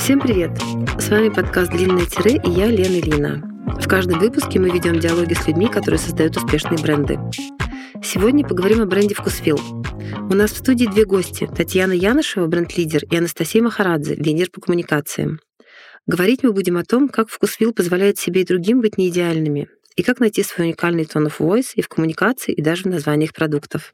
Всем привет! С вами подкаст «Длинное тире» и я, Лена Лина. В каждом выпуске мы ведем диалоги с людьми, которые создают успешные бренды. Сегодня поговорим о бренде «Вкусвилл». У нас в студии две гости – Татьяна Янышева, бренд-лидер, и Анастасия Махарадзе, лидер по коммуникациям. Говорить мы будем о том, как «Вкусвилл» позволяет себе и другим быть неидеальными, и как найти свой уникальный tone of voice и в коммуникации, и даже в названиях продуктов.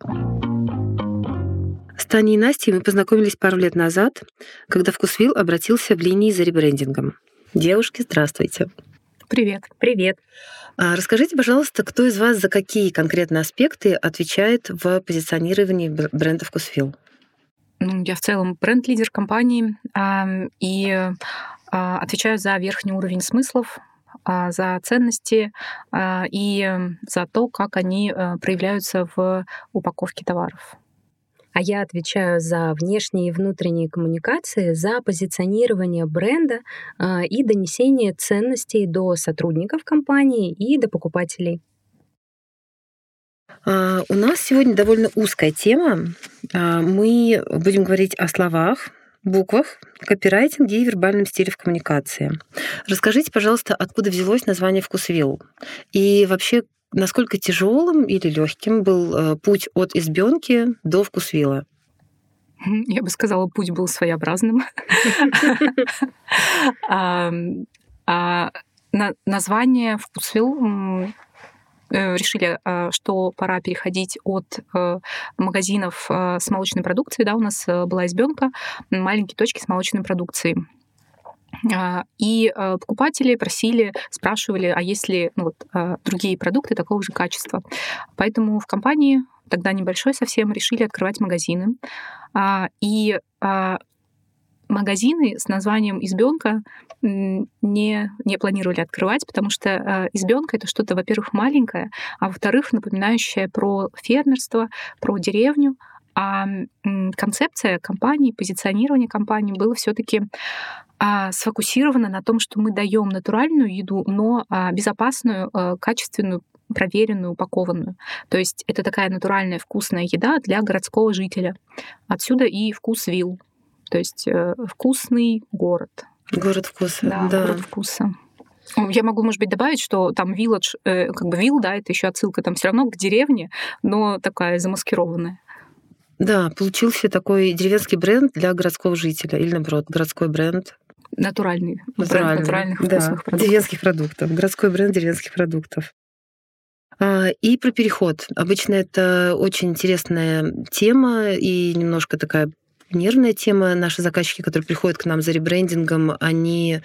С Таней и Настей мы познакомились пару лет назад, когда Вкусвилл обратился в линии за ребрендингом. Девушки, здравствуйте. Привет. Привет. А расскажите, пожалуйста, кто из вас за какие конкретные аспекты отвечает в позиционировании бренда Вкусвилл? Ну, я в целом бренд-лидер компании и а, отвечаю за верхний уровень смыслов, а, за ценности и за то, как они э, проявляются в упаковке товаров а я отвечаю за внешние и внутренние коммуникации, за позиционирование бренда э, и донесение ценностей до сотрудников компании и до покупателей. Uh, у нас сегодня довольно узкая тема. Uh, мы будем говорить о словах, буквах, копирайтинге и вербальном стиле в коммуникации. Расскажите, пожалуйста, откуда взялось название «Вкусвилл?» и вообще, насколько тяжелым или легким был э, путь от избенки до вкусвилла? Я бы сказала, путь был своеобразным. А, название вкусвилл э, решили, а, что пора переходить от э, магазинов с молочной продукцией. Да, у нас была избенка, маленькие точки с молочной продукцией. А, и а, покупатели просили, спрашивали, а есть ли ну, вот, а, другие продукты такого же качества. Поэтому в компании, тогда небольшой совсем, решили открывать магазины. И магазины с названием избенка не, не планировали открывать, потому что избенка это что-то, во-первых, маленькое, а во-вторых, напоминающее про фермерство, про деревню. А концепция компании, позиционирование компании было все-таки а, сфокусирована на том, что мы даем натуральную еду, но а, безопасную, а, качественную, проверенную, упакованную. То есть это такая натуральная вкусная еда для городского жителя. Отсюда и вкус вилл. То есть э, вкусный город. Город вкуса. Да, да. город вкуса. Я могу, может быть, добавить, что там village, э, как бы вилл, да, это еще отсылка там все равно к деревне, но такая замаскированная. Да, получился такой деревенский бренд для городского жителя, или наоборот, городской бренд натуральный, натуральный натуральных да, вкусных продуктов. Деревенских продуктов. Городской бренд деревенских продуктов. А, и про переход. Обычно это очень интересная тема и немножко такая нервная тема. Наши заказчики, которые приходят к нам за ребрендингом, они,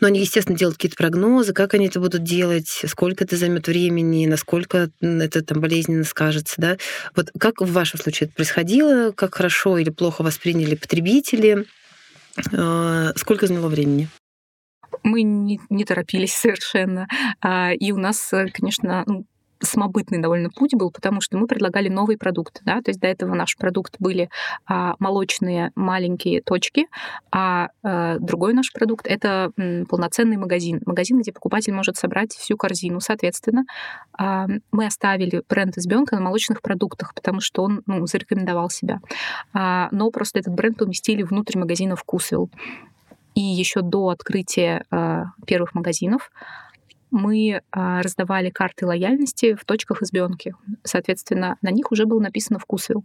ну, они, естественно, делают какие-то прогнозы, как они это будут делать, сколько это займет времени, насколько это там болезненно скажется, да. Вот как в вашем случае это происходило, как хорошо или плохо восприняли потребители, сколько заняло времени? Мы не, не торопились совершенно. А, и у нас, э, конечно, ну, самобытный довольно путь был, потому что мы предлагали новый продукт. Да? То есть до этого наш продукт были а, молочные маленькие точки, а, а другой наш продукт — это м, полноценный магазин. Магазин, где покупатель может собрать всю корзину. Соответственно, а, мы оставили бренд избенка на молочных продуктах, потому что он ну, зарекомендовал себя. А, но просто этот бренд поместили внутрь магазина «Вкусвилл». И еще до открытия э, первых магазинов мы а, раздавали карты лояльности в точках избенки. Соответственно, на них уже был написано «Вкусвилл».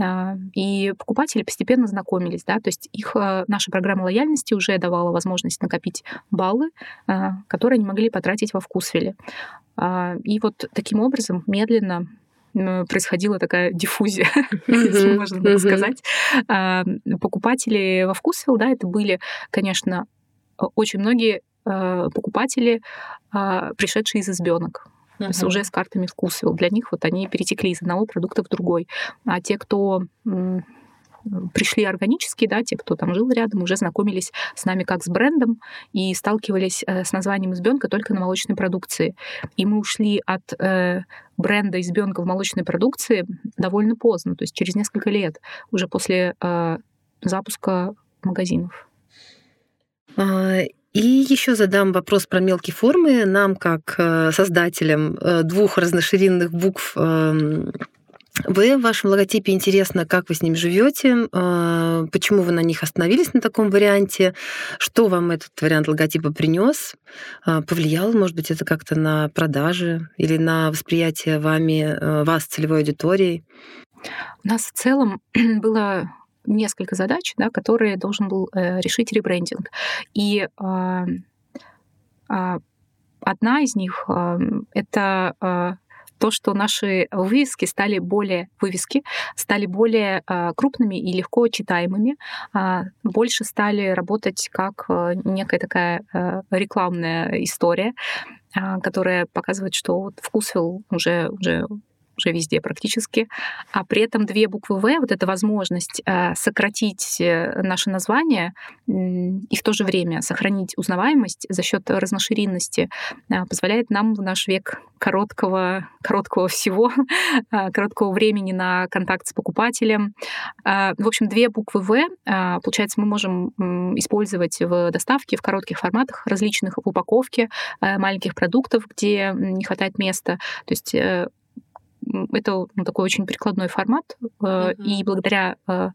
А, и покупатели постепенно знакомились, да, то есть их а, наша программа лояльности уже давала возможность накопить баллы, которые они могли потратить во вкусвилле. И вот таким образом медленно происходила такая диффузия, если можно так сказать. Покупатели во вкусвилл, да, это были, конечно, очень многие покупатели, а, пришедшие из избенок. Uh-huh. То есть уже с картами вкусвилл. Для них вот они перетекли из одного продукта в другой. А те, кто пришли органически, да, те, кто там жил рядом, уже знакомились с нами как с брендом и сталкивались э, с названием избенка только на молочной продукции. И мы ушли от э, бренда избенка в молочной продукции довольно поздно, то есть через несколько лет, уже после э, запуска магазинов. И еще задам вопрос про мелкие формы. Нам, как э, создателям э, двух разноширинных букв эм, Вы в вашем логотипе интересно, как вы с ним живете, а, почему вы на них остановились на таком варианте, что вам этот вариант логотипа принес, повлиял, может быть, это как-то на продажи или на восприятие вами вас целевой аудиторией? У нас в целом было несколько задач, да, которые должен был э, решить ребрендинг. И э, э, одна из них э, это э, то, что наши вывески стали более вывески, стали более э, крупными и легко читаемыми, э, больше стали работать как э, некая такая э, рекламная история, которая показывает, что вот вкусвилл уже уже уже везде практически, а при этом две буквы В, вот эта возможность э, сократить э, наше название и в то же время сохранить узнаваемость за счет разношеринности э, позволяет нам в наш век короткого, короткого всего, короткого времени на контакт с покупателем. В общем, две буквы В, получается, мы можем использовать в доставке в коротких форматах различных в упаковке маленьких продуктов, где не хватает места. То есть это ну, такой очень прикладной формат, mm-hmm. и благодаря э,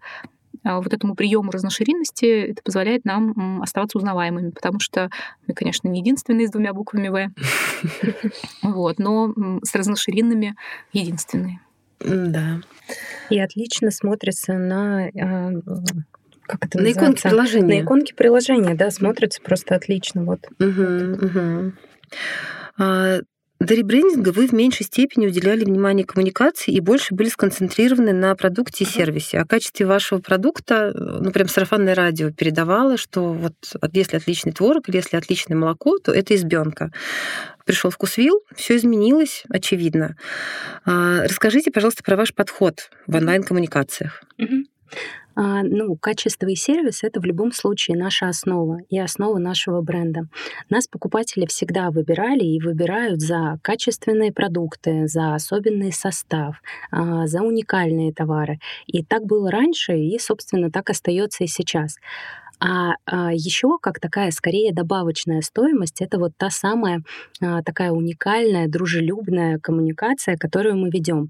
а, вот этому приему разношеринности это позволяет нам оставаться узнаваемыми, потому что мы, конечно, не единственные с двумя буквами В, вот, но с разношеринными единственные. Да. И отлично смотрится на как это на иконке приложения. На иконке приложения, да, смотрится просто отлично. Вот. Угу, угу. До ребрендинга вы в меньшей степени уделяли внимание коммуникации и больше были сконцентрированы на продукте и сервисе. О качестве вашего продукта, ну, прям сарафанное радио передавало, что вот если отличный творог или если отличное молоко, то это избенка. Пришел вкусвилл, все изменилось, очевидно. А, расскажите, пожалуйста, про ваш подход в онлайн-коммуникациях. А, ну, качество и сервис — это в любом случае наша основа и основа нашего бренда. Нас покупатели всегда выбирали и выбирают за качественные продукты, за особенный состав, а, за уникальные товары. И так было раньше, и, собственно, так остается и сейчас. А, а еще как такая скорее добавочная стоимость это вот та самая а, такая уникальная, дружелюбная коммуникация, которую мы ведем.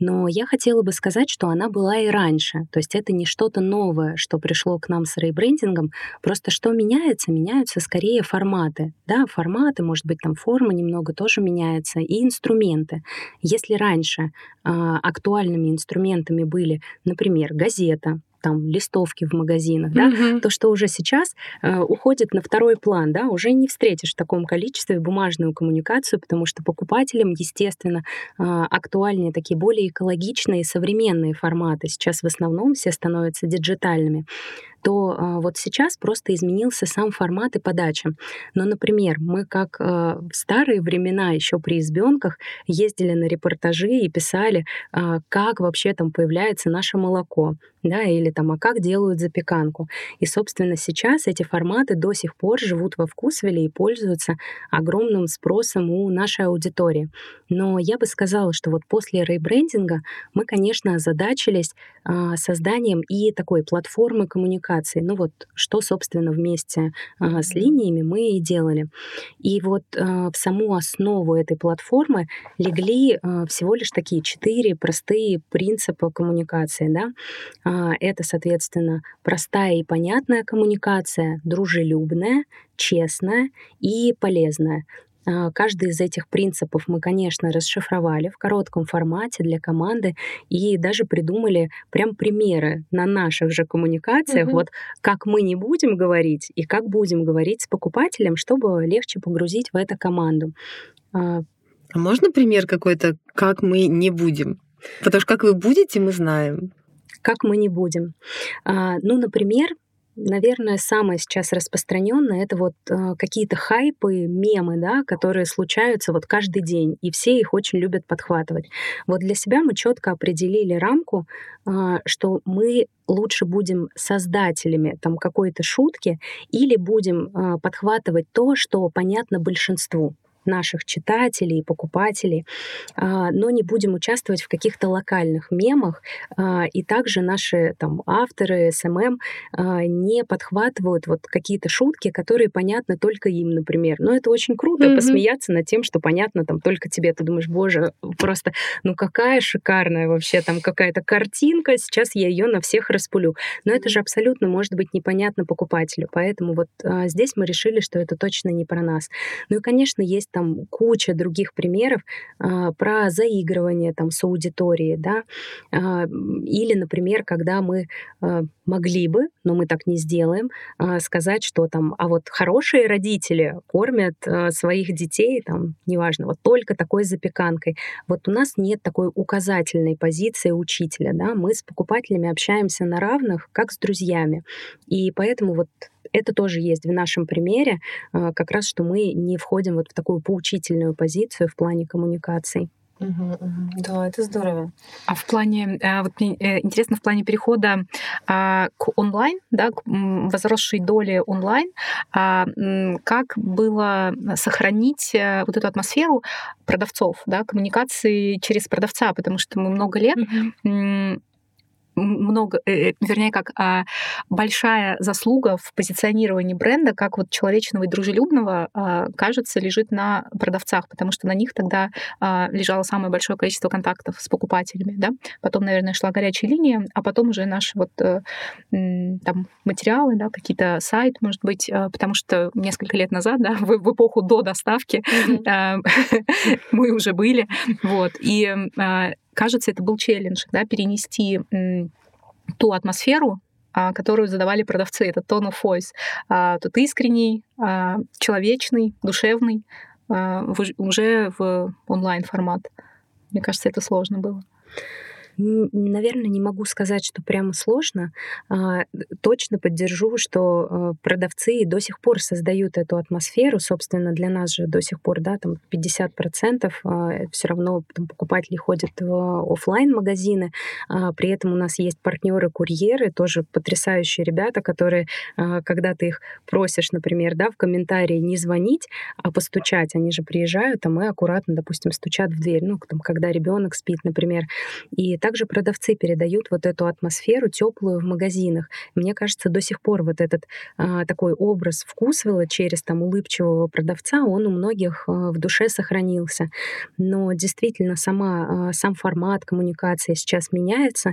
Но я хотела бы сказать, что она была и раньше. То есть это не что-то новое, что пришло к нам с рейбрендингом. Просто что меняется? Меняются скорее форматы. Да, форматы, может быть, там форма немного тоже меняется, и инструменты. Если раньше а, актуальными инструментами были, например, газета, там листовки в магазинах, да, mm-hmm. то, что уже сейчас э, уходит на второй план, да, уже не встретишь в таком количестве бумажную коммуникацию, потому что покупателям, естественно, э, актуальнее такие более экологичные современные форматы. Сейчас в основном все становятся диджитальными то а, вот сейчас просто изменился сам формат и подача. Но, например, мы как а, в старые времена еще при избенках ездили на репортажи и писали, а, как вообще там появляется наше молоко, да, или там, а как делают запеканку. И, собственно, сейчас эти форматы до сих пор живут во вкусвеле и пользуются огромным спросом у нашей аудитории. Но я бы сказала, что вот после рейбрендинга мы, конечно, озадачились созданием и такой платформы коммуникации коммуникации. Ну вот, что, собственно, вместе а, с линиями мы и делали. И вот а, в саму основу этой платформы легли а, всего лишь такие четыре простые принципа коммуникации. Да? А, это, соответственно, простая и понятная коммуникация, дружелюбная, честная и полезная. А, каждый из этих принципов мы, конечно, расшифровали в коротком формате для команды и даже придумали прям примеры на наших же коммуникациях, угу. вот как мы не будем говорить и как будем говорить с покупателем, чтобы легче погрузить в это команду. А, а можно пример какой-то, как мы не будем? Потому что как вы будете, мы знаем. Как мы не будем. А, ну, например, наверное, самое сейчас распространенное это вот э, какие-то хайпы, мемы, да, которые случаются вот каждый день, и все их очень любят подхватывать. Вот для себя мы четко определили рамку, э, что мы лучше будем создателями там какой-то шутки или будем э, подхватывать то, что понятно большинству. Наших читателей, покупателей, а, но не будем участвовать в каких-то локальных мемах, а, и также наши там авторы, SMM не подхватывают вот какие-то шутки, которые понятны только им, например. Но это очень круто mm-hmm. посмеяться над тем, что понятно там только тебе. Ты думаешь, боже, просто, ну какая шикарная вообще там какая-то картинка, сейчас я ее на всех распулю. Но это же абсолютно может быть непонятно покупателю. Поэтому вот а, здесь мы решили, что это точно не про нас. Ну и, конечно, есть там куча других примеров а, про заигрывание там с аудиторией, да, а, или, например, когда мы а, могли бы, но мы так не сделаем, а, сказать, что там, а вот хорошие родители кормят а, своих детей, там, неважно, вот только такой запеканкой. Вот у нас нет такой указательной позиции учителя, да, мы с покупателями общаемся на равных, как с друзьями. И поэтому вот это тоже есть в нашем примере, а, как раз, что мы не входим вот в такую поучительную позицию в плане коммуникаций. Угу, угу. Да, это здорово. А в плане, а, вот мне э, интересно, в плане перехода а, к онлайн, да, к возросшей доли онлайн, как было сохранить э, вот эту атмосферу продавцов, да, коммуникации через продавца, потому что мы много лет угу много, э, э, вернее, как а, большая заслуга в позиционировании бренда, как вот человечного и дружелюбного, а, кажется, лежит на продавцах, потому что на них тогда а, лежало самое большое количество контактов с покупателями, да. Потом, наверное, шла горячая линия, а потом уже наши вот э, там материалы, да, какие-то сайт, может быть, потому что несколько лет назад, да, в, в эпоху до доставки mm-hmm. мы уже были, вот, и кажется, это был челлендж, да, перенести ту атмосферу, а, которую задавали продавцы, это tone of voice. А, тут искренний, а, человечный, душевный, уже в онлайн-формат. Мне кажется, это сложно было. Наверное, не могу сказать, что прямо сложно. А, точно поддержу, что а, продавцы до сих пор создают эту атмосферу. Собственно, для нас же до сих пор, да, там 50% а, все равно там, покупатели ходят в офлайн магазины При этом у нас есть партнеры-курьеры, тоже потрясающие ребята, которые, когда ты их просишь, например, да, в комментарии не звонить, а постучать, они же приезжают, а мы аккуратно, допустим, стучат в дверь, ну, там, когда ребенок спит, например. И также продавцы передают вот эту атмосферу теплую в магазинах. Мне кажется, до сих пор вот этот а, такой образ вкусвела через там улыбчивого продавца, он у многих а, в душе сохранился. Но действительно сама, а, сам формат коммуникации сейчас меняется,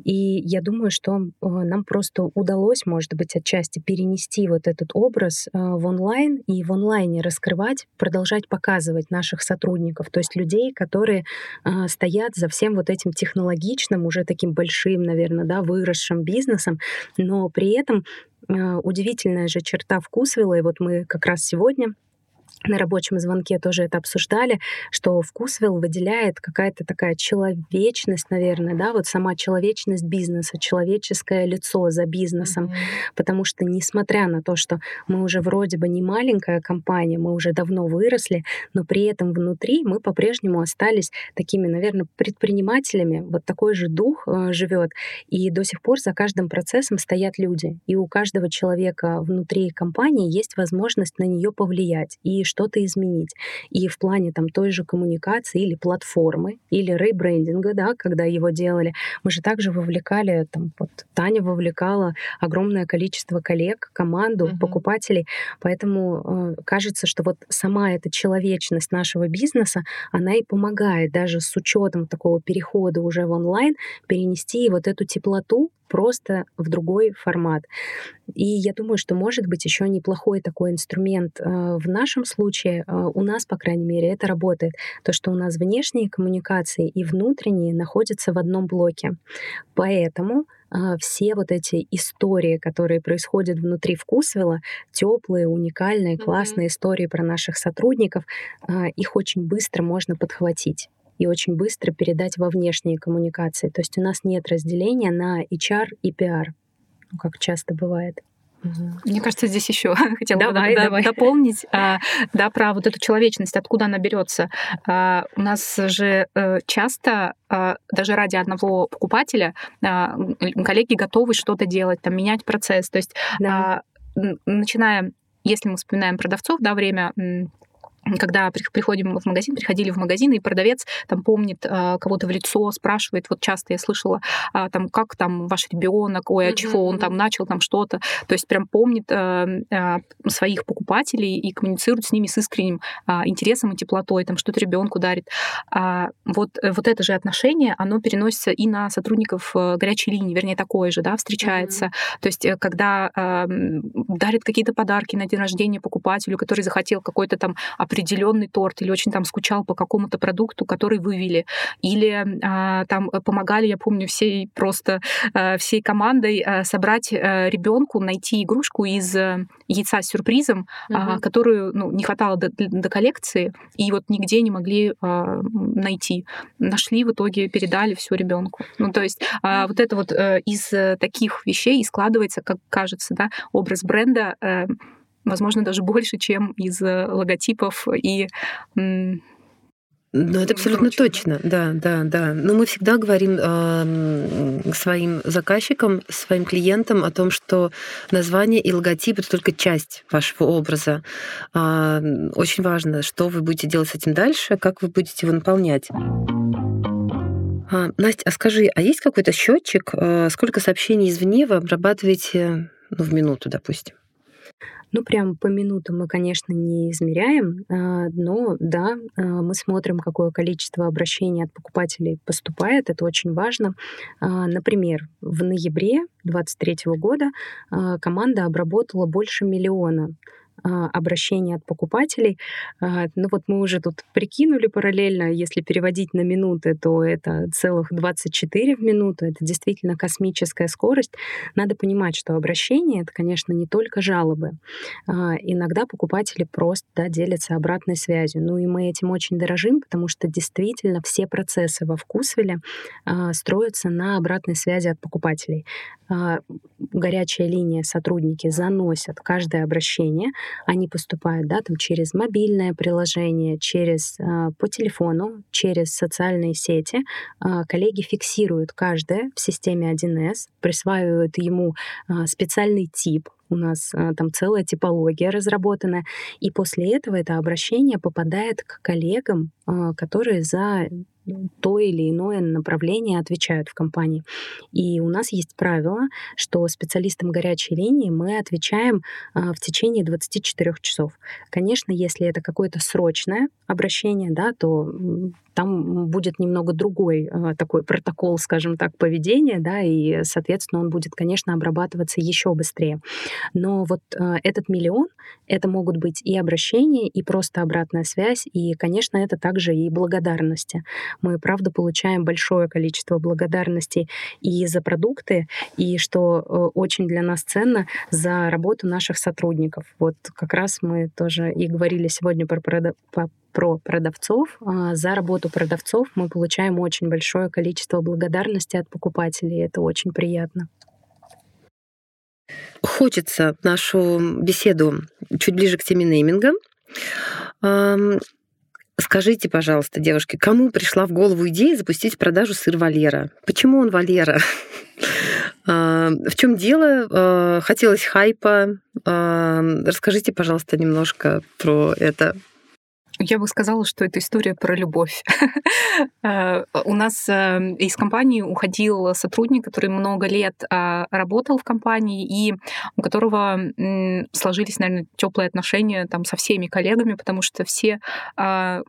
и я думаю, что а, нам просто удалось, может быть, отчасти перенести вот этот образ а, в онлайн и в онлайне раскрывать, продолжать показывать наших сотрудников, то есть людей, которые а, стоят за всем вот этим технологическим логичным, уже таким большим, наверное, да, выросшим бизнесом, но при этом э, удивительная же черта вкусвилла, и вот мы как раз сегодня на рабочем звонке тоже это обсуждали, что вкусвилл выделяет какая-то такая человечность, наверное, да, вот сама человечность бизнеса, человеческое лицо за бизнесом, mm-hmm. потому что несмотря на то, что мы уже вроде бы не маленькая компания, мы уже давно выросли, но при этом внутри мы по-прежнему остались такими, наверное, предпринимателями, вот такой же дух э, живет, и до сих пор за каждым процессом стоят люди, и у каждого человека внутри компании есть возможность на нее повлиять, и что-то изменить. И в плане там той же коммуникации или платформы, или рейбрендинга, да, когда его делали, мы же также вовлекали, там, вот Таня вовлекала огромное количество коллег, команду, uh-huh. покупателей, поэтому э, кажется, что вот сама эта человечность нашего бизнеса, она и помогает даже с учетом такого перехода уже в онлайн перенести вот эту теплоту просто в другой формат. И я думаю, что может быть еще неплохой такой инструмент э, в нашем случае. Э, у нас, по крайней мере, это работает. То, что у нас внешние коммуникации и внутренние находятся в одном блоке. Поэтому э, все вот эти истории, которые происходят внутри вкусвела, теплые, уникальные, классные mm-hmm. истории про наших сотрудников, их очень быстро можно подхватить и очень быстро передать во внешние коммуникации. То есть у нас нет разделения на HR и PR, ну, как часто бывает. Мне кажется, здесь еще хотела давай, бы давай. дополнить, а, да, про вот эту человечность, откуда она берется. А, у нас же а, часто а, даже ради одного покупателя коллеги готовы что-то делать, там менять процесс. То есть, да. начиная, если мы вспоминаем продавцов, да, время когда приходим в магазин, приходили в магазин, и продавец там помнит а, кого-то в лицо, спрашивает, вот часто я слышала, а, там, как там ваш ребенок, ой, а чего он там начал, там что-то, то есть прям помнит а, а, своих покупателей и коммуницирует с ними с искренним а, интересом и теплотой, там что-то ребенку дарит. А, вот, э, вот это же отношение, оно переносится и на сотрудников э, горячей линии, вернее, такое же, да, встречается. Mm-hmm. То есть, э, когда а, дарит какие-то подарки на день рождения покупателю, который захотел какой-то там определенный торт или очень там скучал по какому-то продукту, который вывели, или а, там помогали, я помню, всей просто а, всей командой а, собрать ребенку, найти игрушку из а, яйца с сюрпризом, угу. которую ну, не хватало до, до коллекции, и вот нигде не могли найти. Нашли в итоге, передали все ребенку. Ну, то есть вот это вот а, из таких вещей и складывается, как кажется, да, образ бренда возможно, даже больше, чем из э, логотипов и ну, это абсолютно прочего. точно, да, да, да. Но мы всегда говорим э, своим заказчикам, своим клиентам о том, что название и логотип это только часть вашего образа. Э, очень важно, что вы будете делать с этим дальше, как вы будете его наполнять. А, Настя, а скажи, а есть какой-то счетчик, э, сколько сообщений извне вы обрабатываете ну, в минуту, допустим? Ну, прям по минутам мы, конечно, не измеряем, а, но да, а, мы смотрим, какое количество обращений от покупателей поступает. Это очень важно. А, например, в ноябре 2023 года команда обработала больше миллиона обращений от покупателей. А, ну вот мы уже тут прикинули параллельно, если переводить на минуты, то это целых 24 в минуту. Это действительно космическая скорость. Надо понимать, что обращение — это, конечно, не только жалобы. А, иногда покупатели просто да, делятся обратной связью. Ну и мы этим очень дорожим, потому что действительно все процессы во вкусвеле строятся на обратной связи от покупателей. Горячая линия сотрудники заносят каждое обращение, они поступают да, там, через мобильное приложение, через, э, по телефону, через социальные сети. Э, коллеги фиксируют каждое в системе 1С, присваивают ему э, специальный тип, у нас а, там целая типология разработана, и после этого это обращение попадает к коллегам, а, которые за то или иное направление отвечают в компании. И у нас есть правило, что специалистам горячей линии мы отвечаем а, в течение 24 часов. Конечно, если это какое-то срочное обращение, да, то там будет немного другой а, такой протокол, скажем так, поведения, да, и, соответственно, он будет, конечно, обрабатываться еще быстрее. Но вот а, этот миллион, это могут быть и обращения, и просто обратная связь, и, конечно, это также и благодарности. Мы, правда, получаем большое количество благодарностей и за продукты, и, что э, очень для нас ценно, за работу наших сотрудников. Вот как раз мы тоже и говорили сегодня про, про продавцов. А, за работу продавцов мы получаем очень большое количество благодарности от покупателей. Это очень приятно. Хочется нашу беседу чуть ближе к теме нейминга. Скажите, пожалуйста, девушки, кому пришла в голову идея запустить продажу сыр Валера? Почему он Валера? В чем дело? Хотелось хайпа. Расскажите, пожалуйста, немножко про это. Я бы сказала, что это история про любовь. Э, у нас э, из компании уходил сотрудник, который много лет а, работал в компании и у которого сложились, наверное, теплые отношения там со всеми коллегами, потому что все а,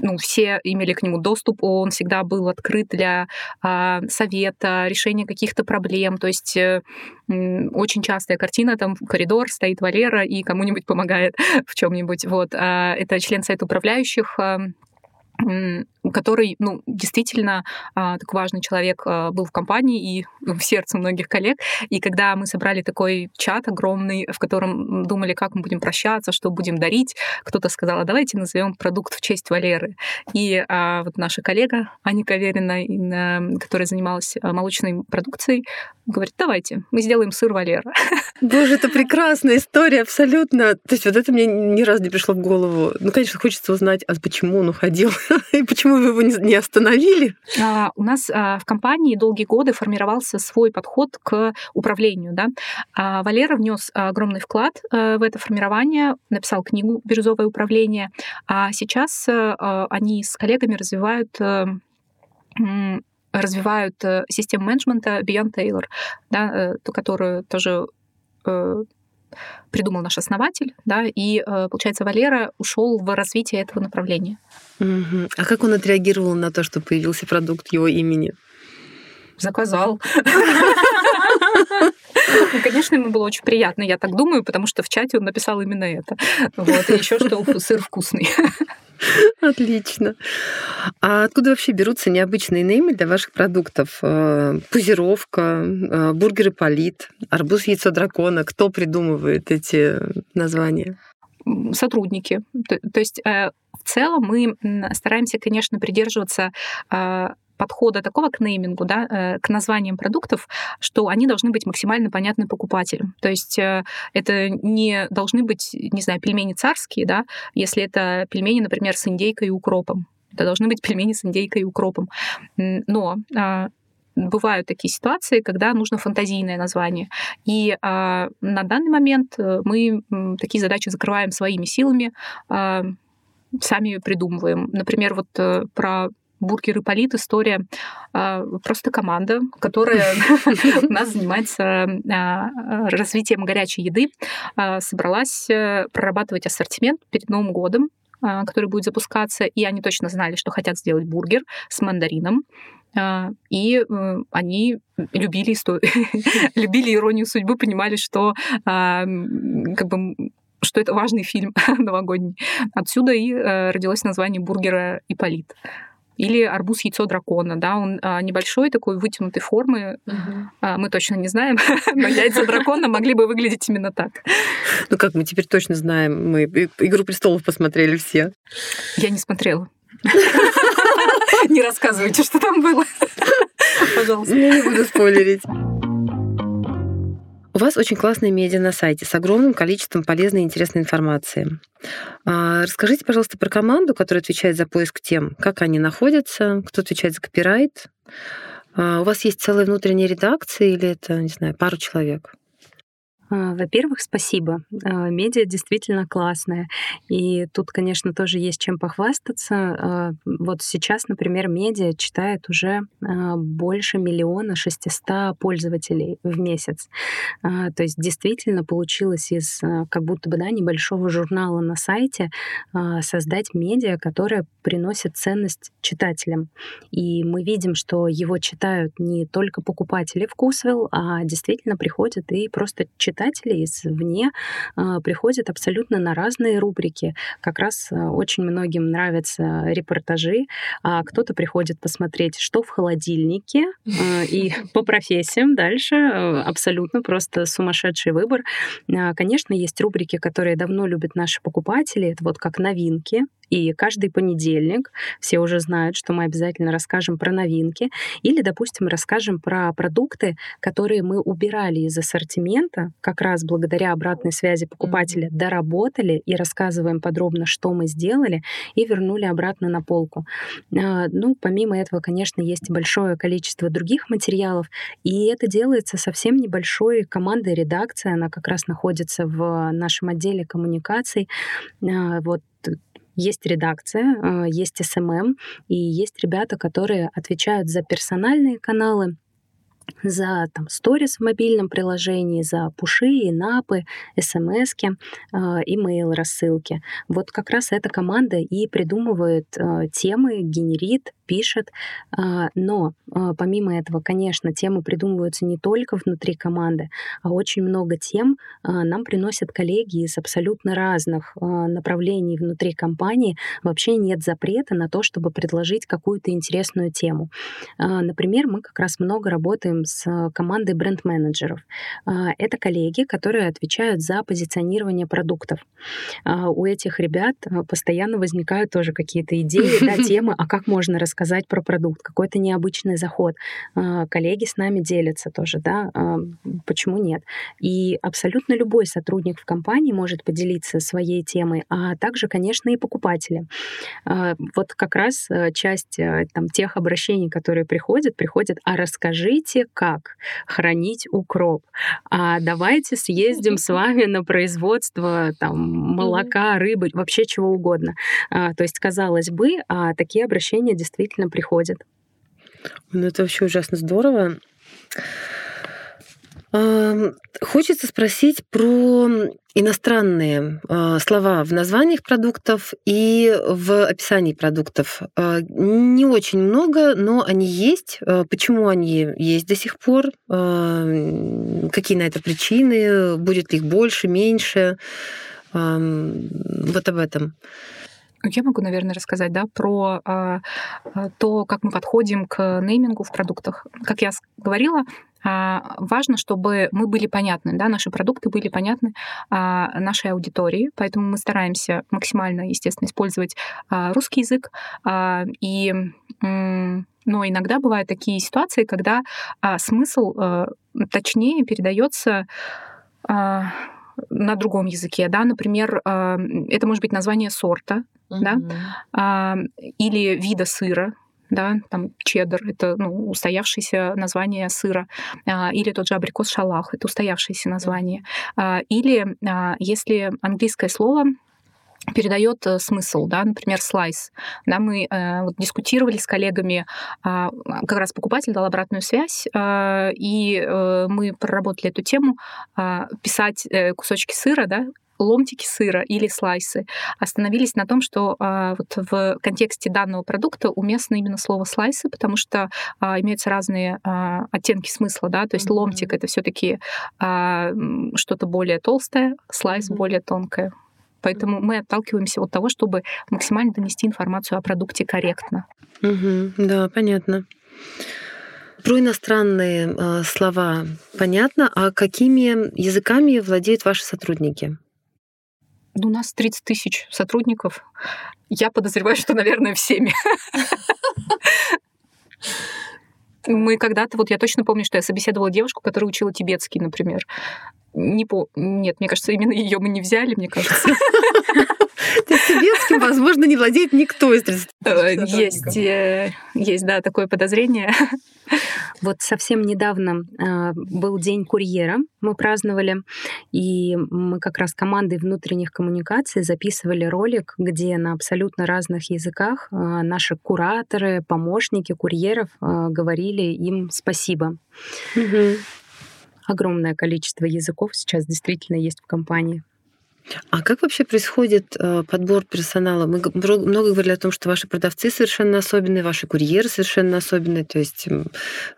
ну, все имели к нему доступ, он всегда был открыт для а, совета, решения каких-то проблем. То есть э, очень частая картина, там коридор, стоит Валера и кому-нибудь помогает в чем-нибудь. Вот. А, это член совета управляющих, а, который, ну, действительно а, такой важный человек а, был в компании и в сердце многих коллег. И когда мы собрали такой чат огромный, в котором думали, как мы будем прощаться, что будем дарить, кто-то сказал, а давайте назовем продукт в честь Валеры. И а, вот наша коллега Аня Каверина, которая занималась молочной продукцией, говорит, давайте, мы сделаем сыр Валера. Боже, это прекрасная история, абсолютно. То есть вот это мне ни разу не пришло в голову. Ну, конечно, хочется узнать, а почему он уходил и почему вы его не остановили. А, у нас а, в компании долгие годы формировался свой подход к управлению. Да? А Валера внес огромный вклад а, в это формирование, написал книгу «Бирюзовое управление», а сейчас а, они с коллегами развивают э, развивают э, систему менеджмента Beyond Taylor, да, э, ту, которую тоже э, придумал наш основатель, да, и, получается, Валера ушел в развитие этого направления. Угу. А как он отреагировал на то, что появился продукт его имени? Заказал. Ну, конечно, ему было очень приятно, я так думаю, потому что в чате он написал именно это. Вот. И еще что сыр вкусный. Отлично. А откуда вообще берутся необычные неймы для ваших продуктов? Э, пузировка, э, бургеры полит, арбуз яйцо дракона. Кто придумывает эти названия? Сотрудники. То есть э, в целом мы стараемся, конечно, придерживаться подхода такого к неймингу, да, э, к названиям продуктов, что они должны быть максимально понятны покупателю. То есть э, это не должны быть, не знаю, пельмени царские, да, если это пельмени, например, с индейкой и укропом. Это должны быть пельмени с индейкой и укропом. Но а, бывают такие ситуации, когда нужно фантазийное название. И а, на данный момент э, мы такие задачи закрываем своими силами, а, сами придумываем. Например, вот про Бургер и Полит история а, просто команда, которая у нас занимается а, развитием горячей еды, а, собралась э, прорабатывать ассортимент перед Новым годом, который будет запускаться, и они точно знали, что хотят сделать бургер с мандарином. И э, они любили, любили иронию судьбы, понимали, что как бы что это важный фильм новогодний. Отсюда и э, родилось название бургера «Иполит». Или арбуз яйцо дракона, да, он а, небольшой такой вытянутой формы. Угу. А, мы точно не знаем, но яйца дракона могли бы выглядеть именно так. Ну как, мы теперь точно знаем. Мы «Игру престолов» посмотрели все. Я не смотрела. Не рассказывайте, что там было. Пожалуйста. Я не буду спойлерить. Вас очень классная медиа на сайте с огромным количеством полезной и интересной информации. А, расскажите, пожалуйста, про команду, которая отвечает за поиск тем, как они находятся, кто отвечает за копирайт. А, у вас есть целая внутренняя редакция или это, не знаю, пару человек? А, во-первых, спасибо. А, медиа действительно классная. И тут, конечно, тоже есть чем похвастаться. А, вот сейчас, например, медиа читает уже больше миллиона шестиста пользователей в месяц. То есть действительно получилось из как будто бы да, небольшого журнала на сайте создать медиа, которое приносит ценность читателям. И мы видим, что его читают не только покупатели вкусвилл, а действительно приходят и просто читают читатели извне а, приходят абсолютно на разные рубрики. Как раз а, очень многим нравятся репортажи, а кто-то приходит посмотреть, что в холодильнике, а, и по профессиям дальше абсолютно просто сумасшедший выбор. Конечно, есть рубрики, которые давно любят наши покупатели, это вот как новинки, и каждый понедельник все уже знают, что мы обязательно расскажем про новинки. Или, допустим, расскажем про продукты, которые мы убирали из ассортимента, как раз благодаря обратной связи покупателя доработали и рассказываем подробно, что мы сделали, и вернули обратно на полку. А, ну, помимо этого, конечно, есть большое количество других материалов, и это делается совсем небольшой командой редакции, она как раз находится в нашем отделе коммуникаций. А, вот есть редакция, а, есть SMM, и есть ребята, которые отвечают за персональные каналы, за там, stories в мобильном приложении, за push и, in-app ы, смс, имейл рассылки. Вот как раз эта команда и придумывает э, темы, генерит, пишет. А, но а, помимо этого, конечно, темы придумываются не только внутри команды, а очень много тем а, нам приносят коллеги из абсолютно разных направлений внутри компании. Вообще нет запрета на то, чтобы предложить какую-то интересную тему. Например, мы как раз много работаем с командой бренд-менеджеров. Это коллеги, которые отвечают за позиционирование продуктов. У этих ребят постоянно возникают тоже какие-то идеи, да, темы, а как можно рассказать рассказать про продукт, какой-то необычный заход. А, коллеги с нами делятся тоже, да, а, почему нет? И абсолютно любой сотрудник в компании может поделиться своей темой, а также, конечно, и покупатели. Вот как раз часть там, тех обращений, которые приходят, приходят, а расскажите, как хранить укроп, а давайте съездим с вами на производство там, молока, рыбы, вообще чего угодно. То есть, казалось бы, а такие обращения действительно приходят. Ну, это вообще ужасно здорово. Хочется спросить про иностранные а, слова в названиях продуктов и в описании продуктов. А, не очень много, но они есть. А, почему они есть до сих пор? Какие на это причины? Будет ли их больше, меньше? Вот об этом. Я могу, наверное, рассказать да, про а, то, как мы подходим к неймингу в продуктах. Как я говорила, а, важно, чтобы мы были понятны, да, наши продукты были понятны а, нашей аудитории, поэтому мы стараемся максимально, естественно, использовать а, русский язык а, и но иногда бывают такие ситуации, когда а, смысл а, точнее передается а, на другом языке, да, например, а, это может быть название сорта, mm-hmm. да, а, или вида сыра, да, там чеддер — это ну, устоявшееся название сыра, а, или тот же абрикос шалах — это устоявшееся название. Или если английское слово передает э, смысл, да, например, слайс. Да, мы э, вот, дискутировали с коллегами, э, как раз покупатель дал обратную связь, э, и э, мы проработали эту тему, э, писать э, кусочки сыра, да, ломтики сыра или слайсы, остановились на том, что а, вот в контексте данного продукта уместно именно слово слайсы, потому что а, имеются разные а, оттенки смысла, да, то есть mm-hmm. ломтик это все-таки что-то более толстое, слайс mm-hmm. более тонкое. Поэтому мы отталкиваемся от того, чтобы максимально донести информацию о продукте корректно. Угу, да, понятно. Про иностранные э, слова понятно. А какими языками владеют ваши сотрудники? Ну, у нас 30 тысяч сотрудников. Я подозреваю, что, наверное, всеми. Мы когда-то, вот я точно помню, что я собеседовала девушку, которая учила тибетский, например. Не по... Нет, мне кажется, именно ее мы не взяли, мне кажется. Тибетским, возможно, не владеет никто из 30 э, Есть, э, есть, да, такое подозрение. Вот совсем недавно э, был День курьера, мы праздновали, и мы как раз командой внутренних коммуникаций записывали ролик, где на абсолютно разных языках наши кураторы, помощники курьеров говорили им спасибо. Угу. Огромное количество языков сейчас действительно есть в компании. А как вообще происходит э, подбор персонала? Мы много говорили о том, что ваши продавцы совершенно особенные, ваши курьеры совершенно особенные. То есть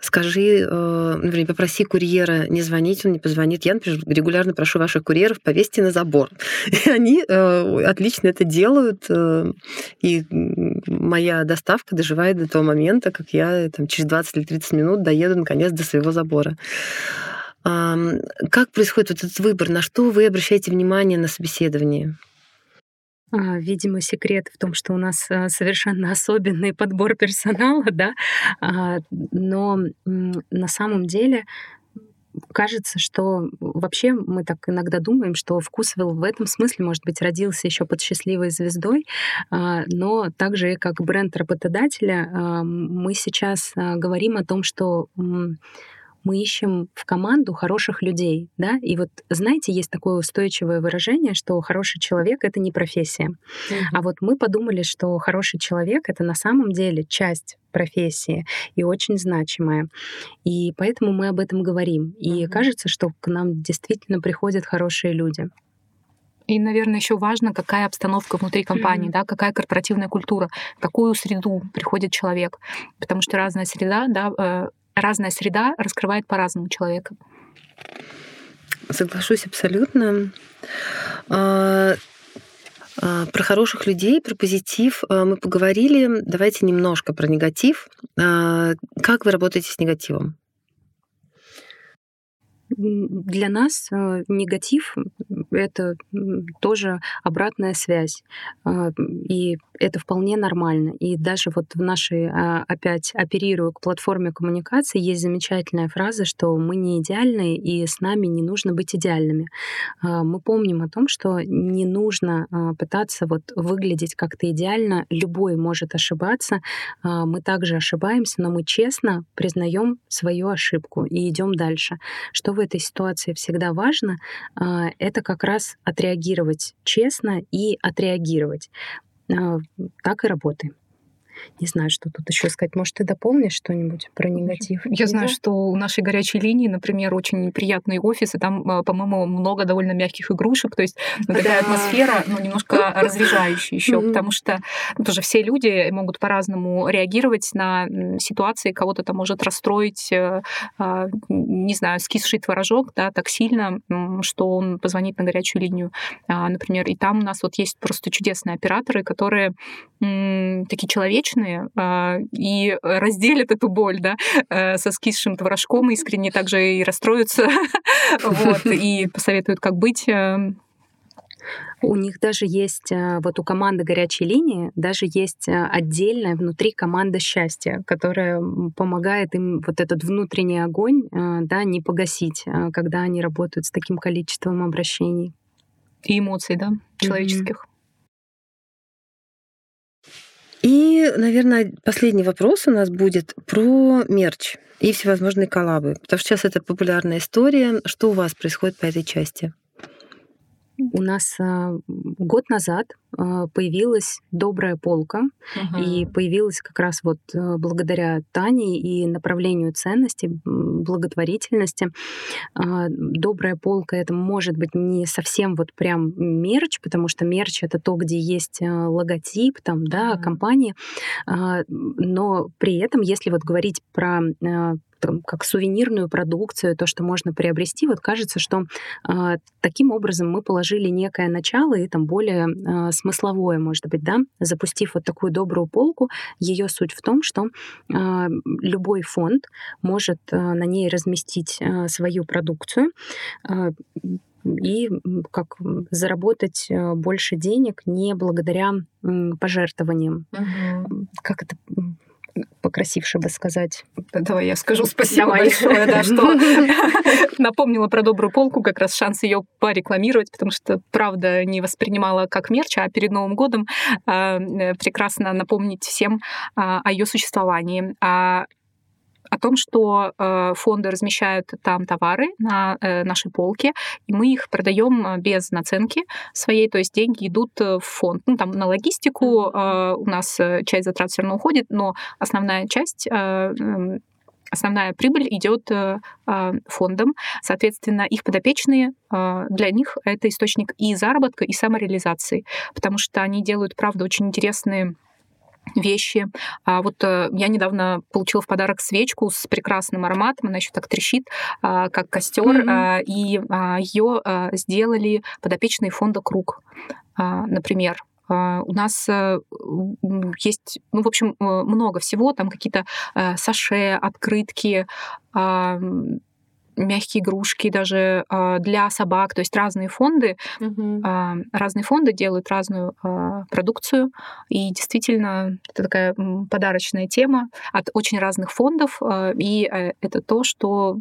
скажи, э, например, попроси курьера не звонить, он не позвонит. Я, например, регулярно прошу ваших курьеров повесьте на забор. И они э, отлично это делают. И моя доставка доживает до того момента, как я там, через 20 или 30 минут доеду наконец до своего забора. Как происходит вот этот выбор? На что вы обращаете внимание на собеседовании? А, видимо, секрет в том, что у нас а, совершенно особенный подбор персонала, да, а, но на самом деле кажется, что вообще мы так иногда думаем, что вкусвилл в этом смысле, может быть, родился еще под счастливой звездой, но также как бренд работодателя мы сейчас говорим о том, что мы ищем в команду хороших людей, да, и вот, знаете, есть такое устойчивое выражение, что хороший человек — это не профессия. Mm-hmm. А вот мы подумали, что хороший человек — это на самом деле часть профессии и очень значимая. И поэтому мы об этом говорим. И mm-hmm. кажется, что к нам действительно приходят хорошие люди. И, наверное, еще важно, какая обстановка внутри компании, mm-hmm. да, какая корпоративная культура, в какую среду приходит человек. Потому что разная среда, да, э, разная среда раскрывает по-разному человека. Соглашусь абсолютно. А, а, про хороших людей, про позитив а, мы поговорили. Давайте немножко про негатив. Как вы работаете с негативом? Для нас э, негатив — это тоже обратная связь. А, и это вполне нормально. И даже вот в нашей, а, опять оперирую к платформе коммуникации, есть замечательная фраза, что мы не идеальны, и с нами не нужно быть идеальными. А, мы помним о том, что не нужно пытаться вот выглядеть как-то идеально. Любой может ошибаться. Мы также ошибаемся, но мы честно признаем свою ошибку и идем дальше. Что в этой ситуации всегда важно, а, это как раз отреагировать честно и отреагировать. А, так и работаем. Не знаю, что тут еще сказать. Может, ты дополнишь что-нибудь про негатив? Я знаю, что у нашей горячей линии, например, очень приятный офис, и там, а, по-моему, много довольно мягких игрушек. То есть ну, такая атмосфера, ну, немножко разряжающая еще, потому что ну, тоже все люди могут по-разному реагировать на ситуации. Кого-то там может расстроить, э, а, не знаю, скисший творожок, да, так сильно, что он позвонит на горячую линию, а, например. И там у нас вот есть просто чудесные операторы, которые такие человечные а, и разделят эту боль, да, э, со скисшим творожком, искренне также и расстроятся, вот, и посоветуют, как быть. Э. У них даже есть, э, вот у команды горячей линии, даже есть отдельная внутри команда счастья, которая помогает им вот этот внутренний огонь да, не погасить, когда они работают с таким количеством обращений. И эмоций, да, человеческих. И, наверное, последний вопрос у нас будет про мерч и всевозможные коллабы. Потому что сейчас это популярная история. Что у вас происходит по этой части? У нас а, год назад появилась добрая полка, uh-huh. и появилась как раз вот а, благодаря Тане и направлению ценности, благотворительности. Добрая полка это может быть не совсем вот прям мерч, потому что мерч это то, где есть логотип там, да, компании, но при этом, если вот говорить про там, как сувенирную продукцию, то, что можно приобрести, вот кажется, что э, таким образом мы положили некое начало и там более э, смысловое, может быть, да, запустив вот такую добрую полку, ее суть в том, что э, любой фонд может э, на ней разместить э, свою продукцию, э, и как заработать больше денег не благодаря пожертвованиям. Угу. Как это покрасивше бы сказать. Давай я скажу спасибо Давай. большое, да, что напомнила про добрую полку, как раз шанс ее порекламировать, потому что, правда, не воспринимала как мерч, а перед Новым годом а, э, прекрасно напомнить всем а, о ее существовании. А о том, что э, фонды размещают там товары на э, нашей полке, и мы их продаем э, без наценки своей, то есть деньги идут в фонд. Ну, там на логистику у нас часть затрат все равно уходит, но основная часть основная прибыль идет фондам. Соответственно, их подопечные, для них это источник и заработка, и самореализации, потому что они делают, правда, очень интересные вещи. А вот э, я недавно получила в подарок свечку с прекрасным ароматом, она еще так трещит, а, как костер, mm-hmm. и а, ее а, сделали подопечные фонда Круг, а, например. У нас э, есть, ну, в общем, э, много всего, там какие-то саше, открытки, мягкие игрушки даже э, для собак, то есть разные фонды, угу. разные фонды делают разную э, продукцию, и действительно это такая подарочная тема от очень разных фондов, и э, это то, что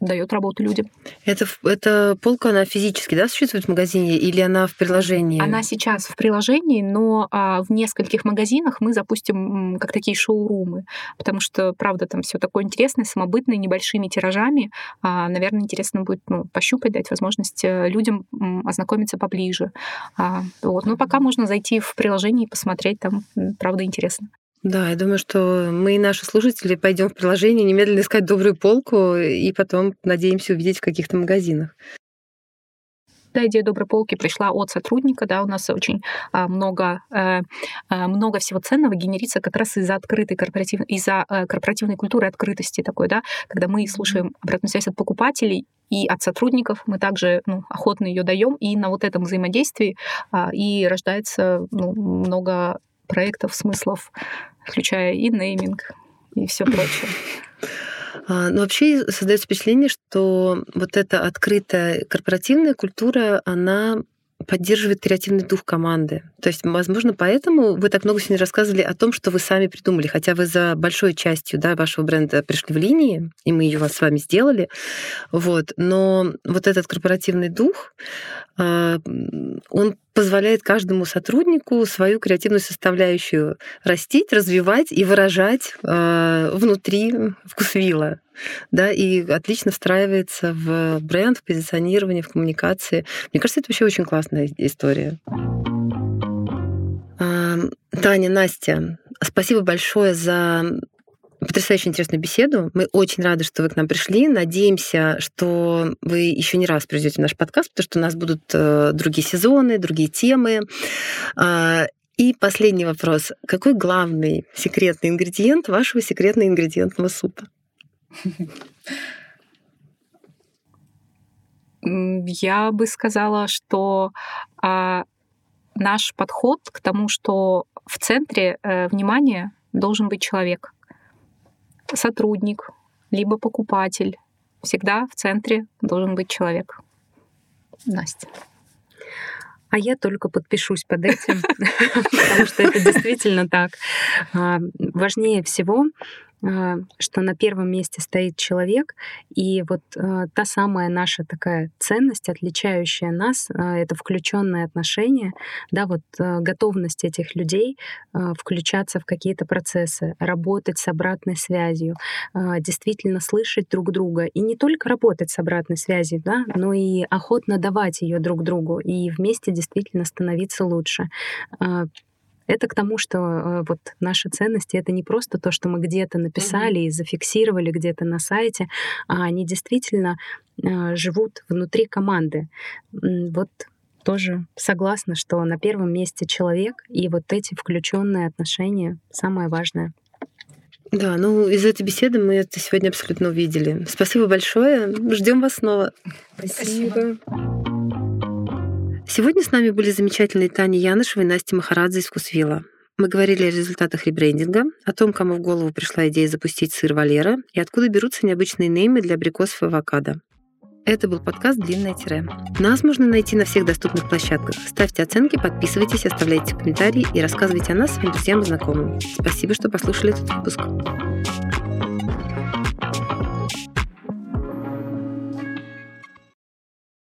дает работу людям. Это, это полка, она физически, да, существует в магазине или она в приложении? Она сейчас в приложении, но а, в нескольких магазинах мы запустим как такие шоурумы, потому что, правда, там все такое интересное, самобытное, небольшими тиражами. А, наверное, интересно будет ну, пощупать, дать возможность э, людям ознакомиться поближе. А, вот. Но пока можно зайти в приложение и посмотреть, там, правда, интересно. Да, я думаю, что мы и наши слушатели пойдем в приложение немедленно искать добрую полку и потом надеемся увидеть в каких-то магазинах. Да, идея доброй полки пришла от сотрудника, да, у нас очень а, много, а, много всего ценного генерится как раз из-за открытой корпоративной, из-за а, корпоративной культуры открытости такой, да, когда мы слушаем обратную связь от покупателей и от сотрудников, мы также ну, охотно ее даем, и на вот этом взаимодействии а, и рождается ну, много проектов, смыслов, включая и нейминг, и все прочее. А, но вообще создается впечатление, что вот эта открытая корпоративная культура, она поддерживает креативный дух команды. То есть, возможно, поэтому вы так много сегодня рассказывали о том, что вы сами придумали, хотя вы за большой частью да, вашего бренда пришли в линии, и мы ее с вами сделали. Вот. Но вот этот корпоративный дух, а, он позволяет каждому сотруднику свою креативную составляющую растить, развивать и выражать а, внутри вкусвилла да, и отлично встраивается в бренд, в позиционирование, в коммуникации. Мне кажется, это вообще очень классная история. Таня, Настя, спасибо большое за потрясающе интересную беседу. Мы очень рады, что вы к нам пришли. Надеемся, что вы еще не раз придете в наш подкаст, потому что у нас будут э, другие сезоны, другие темы. А, и последний вопрос. Какой главный секретный ингредиент вашего секретного ингредиентного супа? Я бы сказала, что а, наш подход к тому, что в центре э, внимания должен быть человек, сотрудник, либо покупатель. Всегда в центре должен быть человек. Настя. А я только подпишусь под этим, потому что это действительно так. А, важнее всего что на первом месте стоит человек, и вот а, та самая наша такая ценность, отличающая нас, а, это включенное отношение, да, вот готовность этих людей включаться в какие-то процессы, работать с обратной связью, действительно слышать друг друга, и не только работать с обратной связью, да, но и охотно давать ее друг другу, и вместе действительно становиться лучше это к тому, что э, вот наши ценности это не просто то, что мы где-то написали mm-hmm. и зафиксировали где-то на сайте, а они действительно э, живут внутри команды. Вот тоже согласна, что на первом месте человек, и вот эти включенные отношения самое важное. Да, ну из этой беседы мы это сегодня абсолютно увидели. Спасибо большое. Ждем вас снова. Спасибо. Сегодня с нами были замечательные Таня Янышева и Настя Махарадзе из Вкусвилла. Мы говорили о результатах ребрендинга, о том, кому в голову пришла идея запустить сыр Валера и откуда берутся необычные неймы для абрикосов и авокадо. Это был подкаст «Длинное тире». Нас можно найти на всех доступных площадках. Ставьте оценки, подписывайтесь, оставляйте комментарии и рассказывайте о нас своим друзьям и знакомым. Спасибо, что послушали этот выпуск.